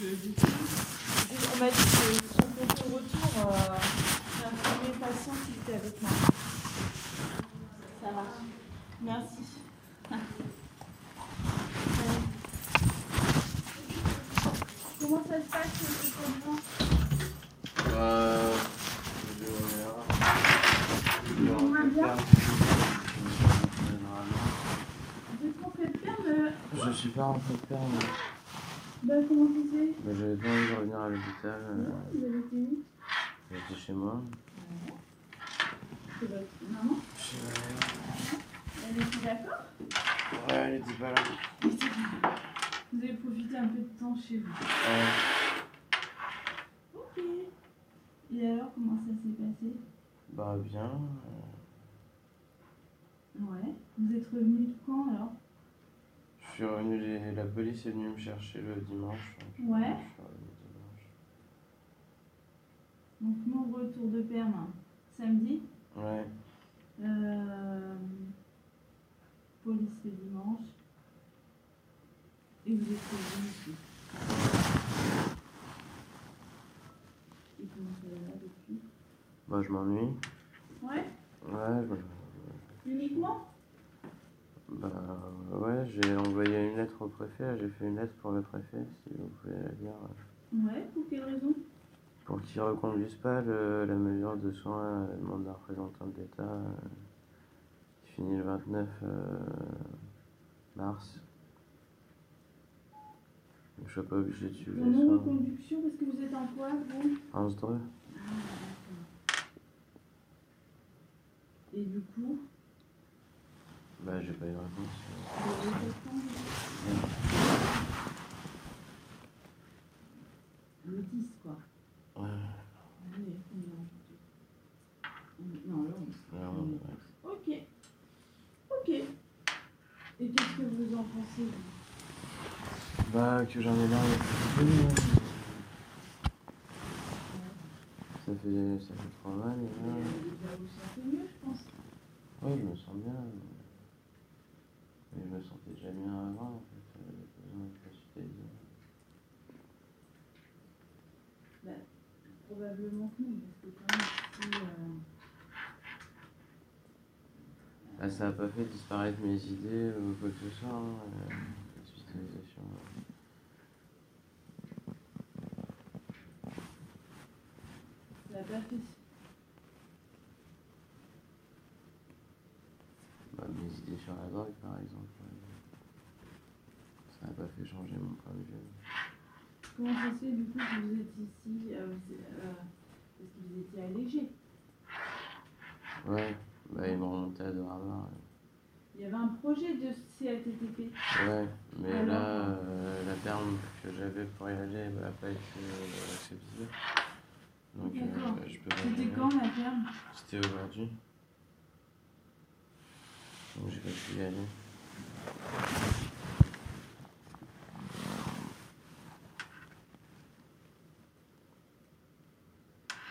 Du coup, on m'a dit que son contrôle retour, euh, j'ai un premier patient qui était avec moi. Ça marche. Merci. Comment ça se passe confinement Euh, je On va bien. Suis pas rentré de ferme. Bah comment se fait Mais j'avais pas envie de revenir à l'hôpital. euh, Vous avez été où? J'étais chez moi. C'est votre maman? Elle était d'accord? Ouais, elle était pas là. Vous avez profité un peu de temps chez vous. Ouais. Ok. Et alors, comment ça s'est passé? Bah bien. euh, Ouais. Vous êtes revenu quand alors? Je suis revenu, les- la police est venue me chercher le dimanche. donc, Ouais. Je suis dimanche. Donc, mon retour de perme hein, samedi? Ouais. Euh, police le dimanche. Et vous êtes revenu ici. Et comment ça va depuis? Bah je m'ennuie. Ouais Ouais, bah, Uniquement? Bah ouais, j'ai envoyé une lettre au préfet. J'ai fait une lettre pour le préfet, si vous pouvez la lire. Ouais. Pour quelle raison? Pour qu'ils reconduisent pas le- la mesure de soins à la demande d'un représentant de l'État euh, qui finit le 29 euh, mars. Donc, je suis pas obligé de suivre les soins. non-reconduction, parce que vous êtes en quoi, vous? En Zdre Et du coup, Bah j'ai pas eu de réponse. Le 10, quoi. Ouais. Non, le 11. vraiment, ouais. Ok. Ok. Et qu'est-ce que vous en pensez Bah que j'en ai marre d'être ici. Ça fait, ça fait trop mal. et là- Déjà, vous vous sentez mieux, je pense. Ouais, je me sens bien. Mais je me sentais déjà bien avant, en fait. J'avais besoin de l'hospitaliser. Probablement que non, parce que quand même, si, euh, Ah, ça n'a pas fait disparaître mes idées ou quoi que ce soit, hein, euh, n'a pas fait. Bah, mes idées sur la drogue, par exemple. Ça n'a pas fait changer mon point de vue. Comment ça se fait du coup que vous êtes ici euh, euh, Parce que vous étiez allégé? Ouais, bah, ils m'ont remonté à Dorama. Il y avait un projet de CLTTP. Ouais, mais Alors là, euh, la terme que j'avais pour y aller n'a pas été euh, acceptée. Donc, euh, D'accord. je peux C'était quand la ferme C'était aujourd'hui. Donc, j'ai pas pu y aller.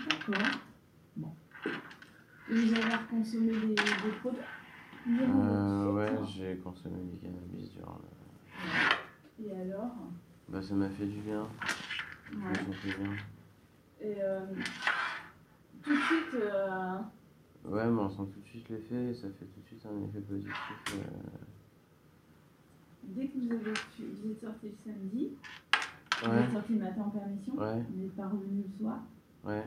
D'accord. Vous avez consommé des, des produits Euh, ouais, ça j'ai consommé du cannabis durant le... Et alors Bah, ça m'a fait du bien. Ouais. sentais bien. Et euh, tout de suite, euh, Ouais, mais on sent tout de suite l'effet et ça fait tout de suite un effet positif. euh. dès que vous, avez, vous êtes sorti le samedi, vous êtes sorti le matin en permission, ouais, vous n'êtes pas revenu le soir. ouais.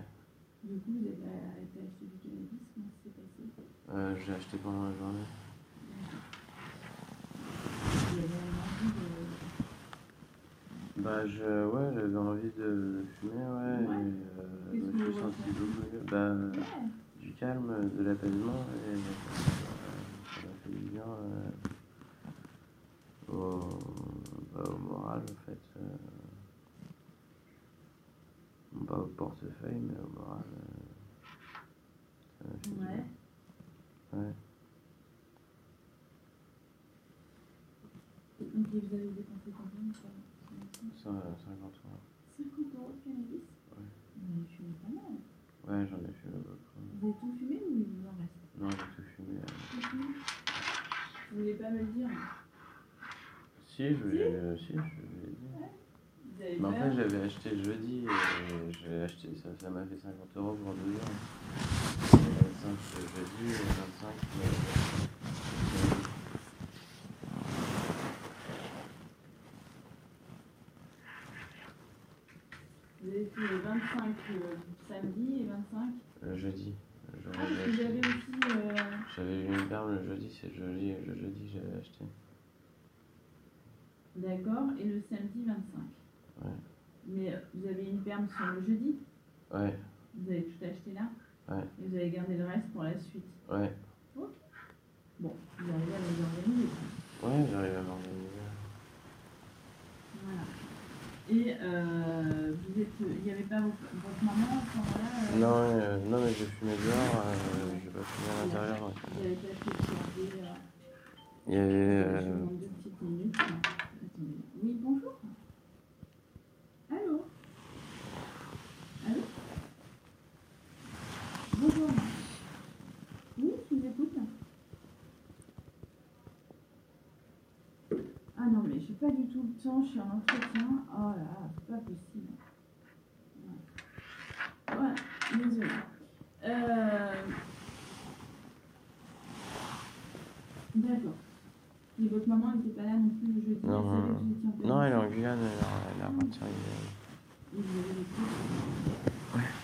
Du coup, vous avez arrêté d'acheter du cannabis. Comment ça s'est passé? Euh, j'ai acheté pendant la journée. Avait une envie de. Bah, je, ouais, j'avais envie de fumer, ouais. Ouais. Et, euh, je me suis vous senti mieux. Bah, Ouais. du calme, de l'apaisement et euh, ça m'a fait du bien euh, au, bah, au moral en fait. Euh. Pas au portefeuille mais au moral. euh, du Ouais. bien. Ouais. Vous avez dépensé combien ça Ça, 50 euros. 50 euros de cannabis? Ouais. Vous avez fumé pas mal. Ouais, j'en ai fait beaucoup. Vous avez tout fumé ou il vous en reste? Non, j'ai tout fumé. euh. Tout fumé? Vous voulez pas me le dire? Si, je, vais- si, je l'ai dit. Vous avez Mais en fait, j'avais acheté le jeudi et j'ai acheté, ça, ça m'a fait 50 euros pour deux jours. 25 le jeudi et 25 le. Vous avez fait le 25 euh, samedi et 25 Le jeudi. Ah, parce que j'avais aussi. euh, J'avais eu une perle le jeudi, c'est le jeudi, le jeudi j'avais acheté. D'accord, et le samedi 25. Ouais. Mais euh, vous avez une perme sur le jeudi Ouais, Vous avez tout acheté là Ouais. Et vous avez gardé le reste pour la suite ouais, Bon, vous arrivez à les organiser. ouais, j'arrive à m'organiser. Voilà. Et euh, vous êtes. Il n'y avait pas votre, votre maman à ce moment-là euh, Non, euh, non, mais j'ai fumé dehors, euh, j'ai pas fumé à l'intérieur. Il euh, avait pas fait. Euh, Il y avait. Je euh, vous demande deux petites minutes. Attendez. Oui, bonjour. Bonjour. Oui, je vous écoute. Ah non, mais j'ai pas du tout le temps, je suis en entretien. Oh là là, c'est pas possible. Ouais, ouais désolée. Euh... D'accord. Et votre maman n'était pas là non plus le jeudi Non, pleine Non, elle est en. Guyane, elle est- elle est repartie en Guyane. Et vous avez les trucs.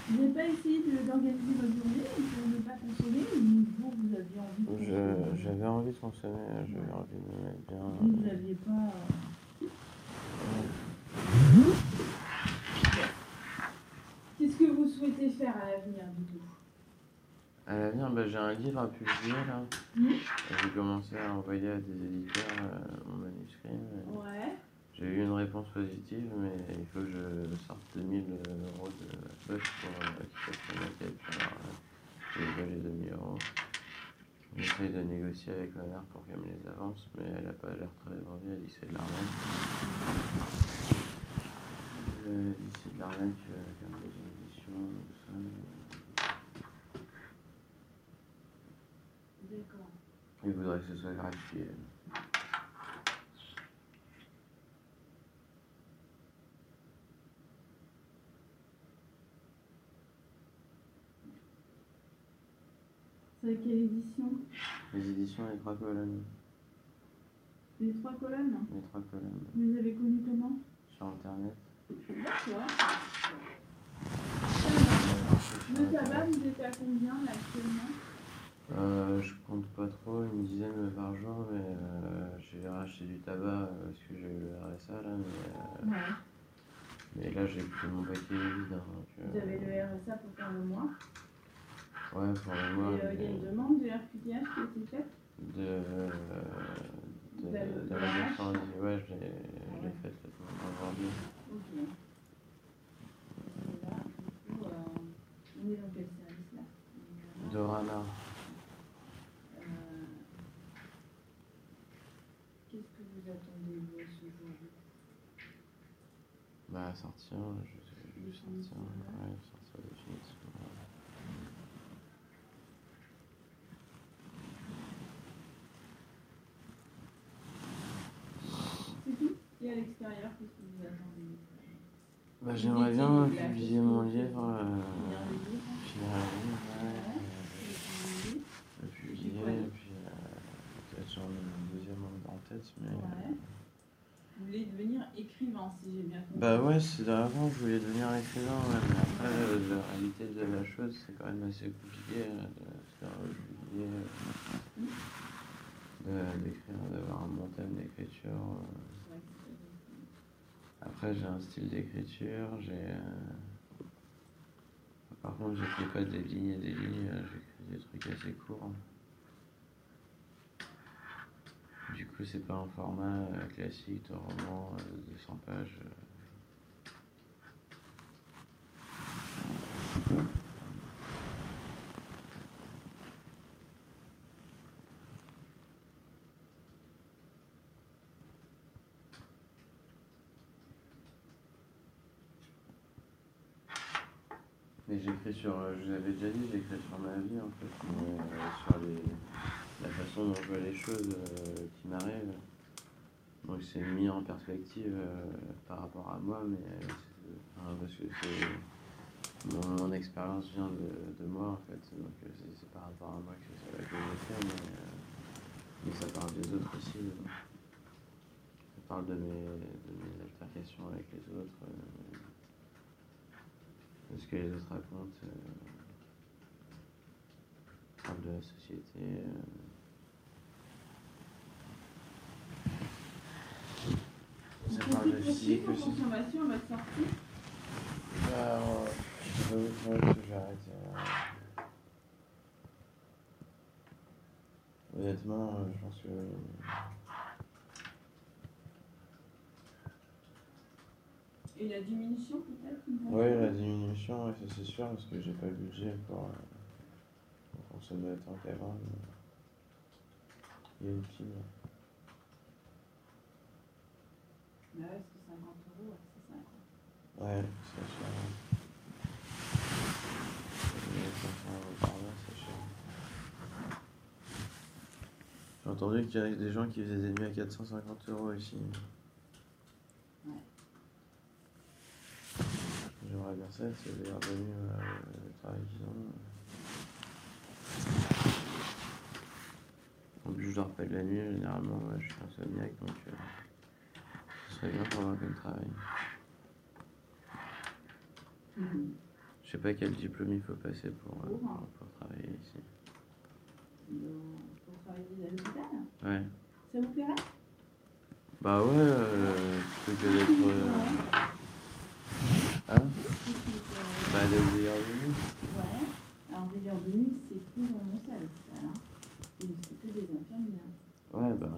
Vous n'avez pas essayé de- d'organiser votre journée pour ne pas consommer ou vous, vous aviez envie de Je- consommer Me mettre bien. Vous n'aviez pas. Qu'est-ce que vous souhaitez faire à l'avenir du coup? À l'avenir, bah, j'ai un livre à publier là. J'ai commencé à envoyer à des éditeurs euh, mon manuscrit. mais Ouais. J'ai eu une réponse positive, mais il faut que je sorte 2000 euros de poche pour euh, qu'il fasse la maquette. Alors, euh, j'ai les 2000 euros. J'essaye de négocier avec ma mère pour qu'elle me les avance, mais elle a pas l'air très vendue, elle dit c'est de l'arnaque. Elle dit c'est de l'arnaque, euh, comme les éditions, tout ça. D'accord. Il voudrait que ce soit gratuit. C'est quelle édition Les éditions Les Trois Colonnes. Les trois colonnes Les Trois Colonnes. Vous les avez connues comment Sur Internet. D'accord. Le tabac, vous êtes à combien là actuellement Euh, je compte pas trop, une dizaine par jour, mais euh, j'ai racheté du tabac euh, parce que j'ai eu le RSA là, mais, euh, Ouais. mais là j'ai pris mon paquet vide. hein, donc, Vous avez le RSA pour faire le mois. Ouais, pour le euh, il y a une demande de RQTH qui a été faite de. euh, de, De- de, de la ouais, je l'ai faite aujourd'hui. Ok. Et là, du coup, euh, on est dans quel service là? Dorana. Euh, Qu'est-ce que vous attendez ce jour? Bah, sortir, je, je vais sortir, ouais, sortir définitivement. C'est Et à l'extérieur, qu'est-ce que vous attendez Bah, j'aimerais bien publier mon livre. Euh, ouais, Ouais. euh, le publier, Ouais. et puis euh, peut-être j'en ai un deuxième en tête, mais. Ouais. Vous voulez devenir écrivain, si j'ai bien compris. Bah ouais, c'est avant je voulais devenir écrivain, ouais, mais après euh, la réalité de la chose c'est quand même assez compliqué euh, de faire euh, publier, euh, de- d'écrire, d'avoir un bon thème d'écriture. euh. C'est vrai que c'est pas Après j'ai un style d'écriture, j'ai... euh, Par contre j'écris pas des lignes et des lignes, euh, j'écris des trucs assez courts. Du coup c'est pas un format euh, classique de roman de 100 pages. Sur, euh, je vous avais déjà dit, j'écris sur ma vie en fait, mais, euh, sur les, la façon dont je vois les choses euh, qui m'arrivent. Donc c'est mis en perspective par rapport à moi, mais enfin, parce que c'est mon, mon expérience vient de, de, moi en fait, donc c'est par rapport à moi que ça que j'ai fait, mais, mais, ça parle des autres aussi. Ça parle de mes, de mes altercations avec les autres, de ce que les autres racontent, ça parle de la société. Ça parle de physique aussi. consommation à votre sortie? Bah, je vais que j'ai arrêté. Honnêtement, je pense que. Et la diminution peut-être Oui, la diminution, ouais, ça c'est sûr, parce que j'ai pas le budget pour, pour consommer autant qu'avant. Il y a une pile. Bah ouais, parce que 50 euros, c'est ça. Ouais, c'est cher. 500 euros par mois, c'est cher. J'ai entendu qu'il y avait des gens qui faisaient des nuits à 450 euros ici. Ouais. J'aimerais bien ça, c'est les revenus euh, le travail qu'ils ont. En plus, je dors pas de la nuit, généralement, je suis insomniaque, donc. Euh, serait bien pour avoir quel travail. Mmh. Je sais pas quel diplôme il faut passer pour, euh, pour, pour travailler ici. Pour travailler à l'hôpital Ouais. Ça vous plairait? Bah ouais, euh, plutôt que d'être. Euh... Hein? Bah de veilleur de nuit. Ouais. Alors nuit, c'est plus dans mon salle, hein. C'est que des infirmières. Ouais, bah.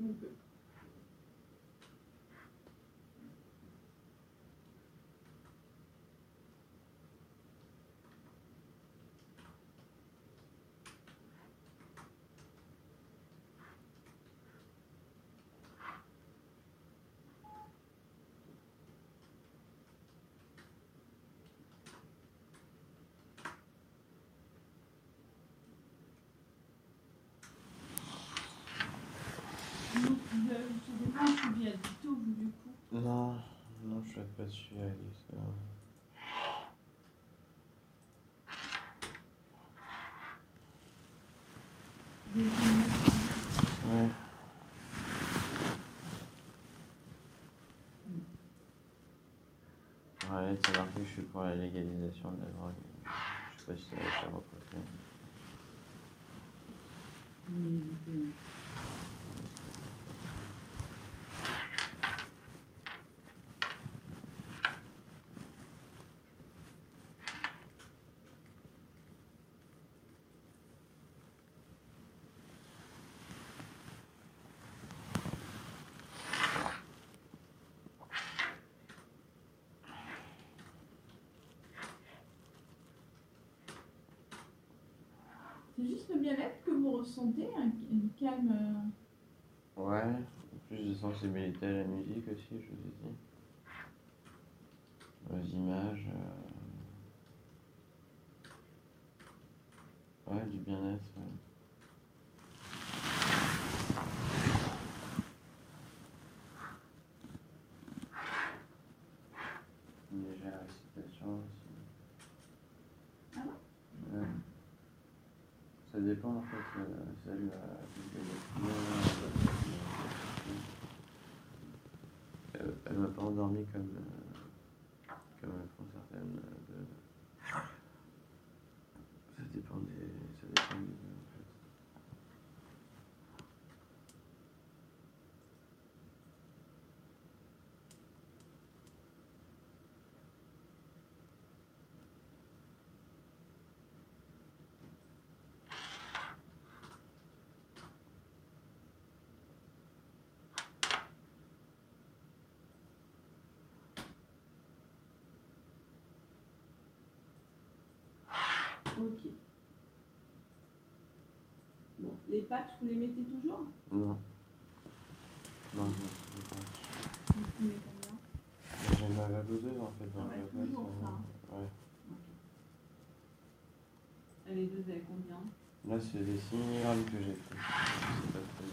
Donc, Pas tout, du coup Non, non, je ne fais pas suivi à. Des films Ouais. Ouais, c'est marqué que je suis pour la légalisation de la drogue. Je sais pas si ça va faire reprocher. Mais, C'est juste le bien-être que vous ressentez, un, calme. euh, Ouais, plus de sensibilité à la musique aussi, je vous ai dit. Aux images. euh, Ouais, du bien-être. ouais. Une légère excitation aussi. Ah bon Ouais. Ça dépend en fait, euh, euh, euh, Elle m'a pas endormi comme, euh, comme elles font certaines. euh, de- Ça dépend des. Ça dépend des deux, en fait. Ok. Bon, les patchs, vous les mettez toujours? Non. Non, ne sais pas. Vous fumez combien J'ai mal à la doseuse en fait dans Ouais, le toujours passe, ça. euh, Ouais. Combien? Là, c'est les 6 mg que j'ai fait. C'est pas très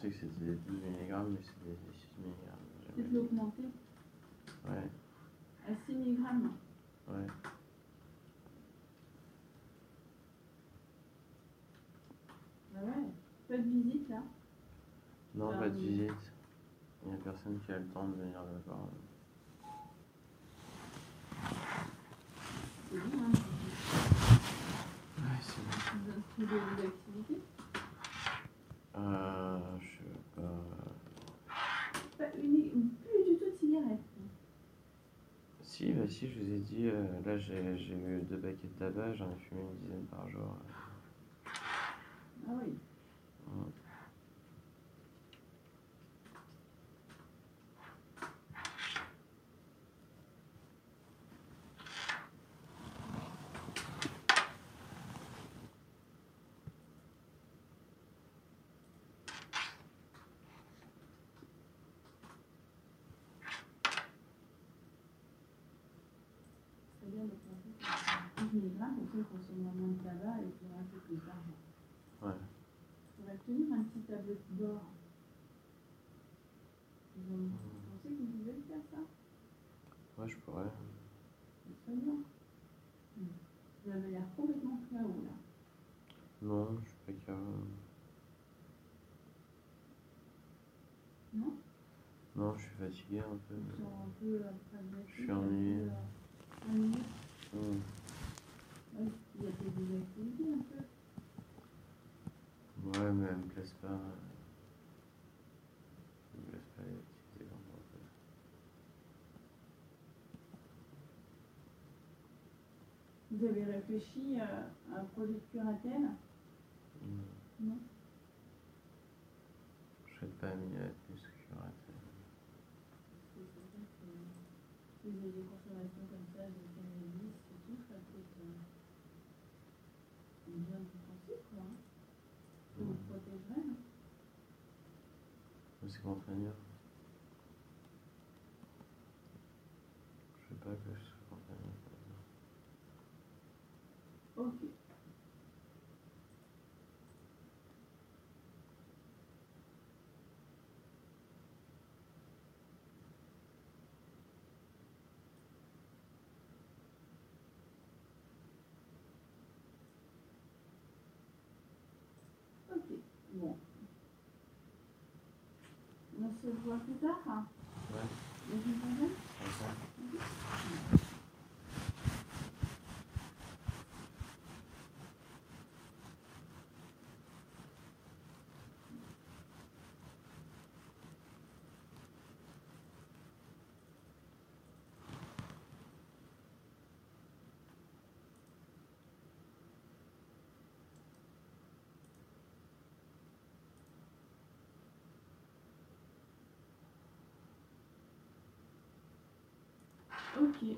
pensais que c'était des 12 mg, mais c'est des 6 mg. Peut-être l'augmenter Ouais, à 6 mg. ouais. Bah ouais. Pas de visite là Non, pas de visite. Il n'y a personne qui a le temps de venir le voir. C'est bien, hein Ouais, c'est bon. Vous avez des activités Euh, je sais pas. Pas unique, plus du tout de cigarettes. Si, je vous ai dit, euh, là j'ai j'ai eu deux paquets de tabac, j'en ai fumé une dizaine par jour. Ah oui. Ouais. C'est bien de penser que 12 mg, comme ça, on consomme moins de tabac et puis un peu plus d'argent. Ouais. On va tenir un petit tableau de bord. Vous vous pensez que vous pouvez le faire ça? Ouais, je pourrais. C'est très bien. Hmm. Vous avez l'air complètement KO là. Non, je suis pas KO. Non? Non, je suis fatigué un peu. Je suis ennuyé. Hmm. Ouais, il y a peut-être des activités un peu. Ouais, mais elle me pas. Elle me plaise pas les activités comme ça, en fait. Vous avez réfléchi à un projet de curatelle. Non Je serais pas mis à plus que vous avez des consommations comme ça de cannabis et tout, ça peut être euh, bien vous penser quoi. hein. Ça vous protégerait. hein. Contraignant. Je sais pas que je sois. Ok. Ok, bon. On se voit plus tard. Hein. Ouais, Ok.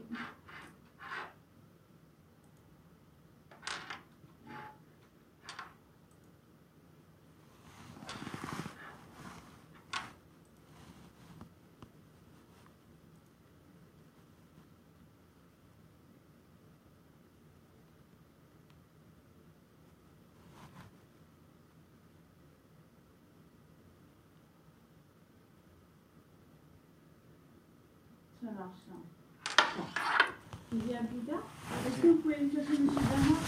Ça marche. Il vient plus tard Est-ce que vous pouvez me chercher M. Bernard?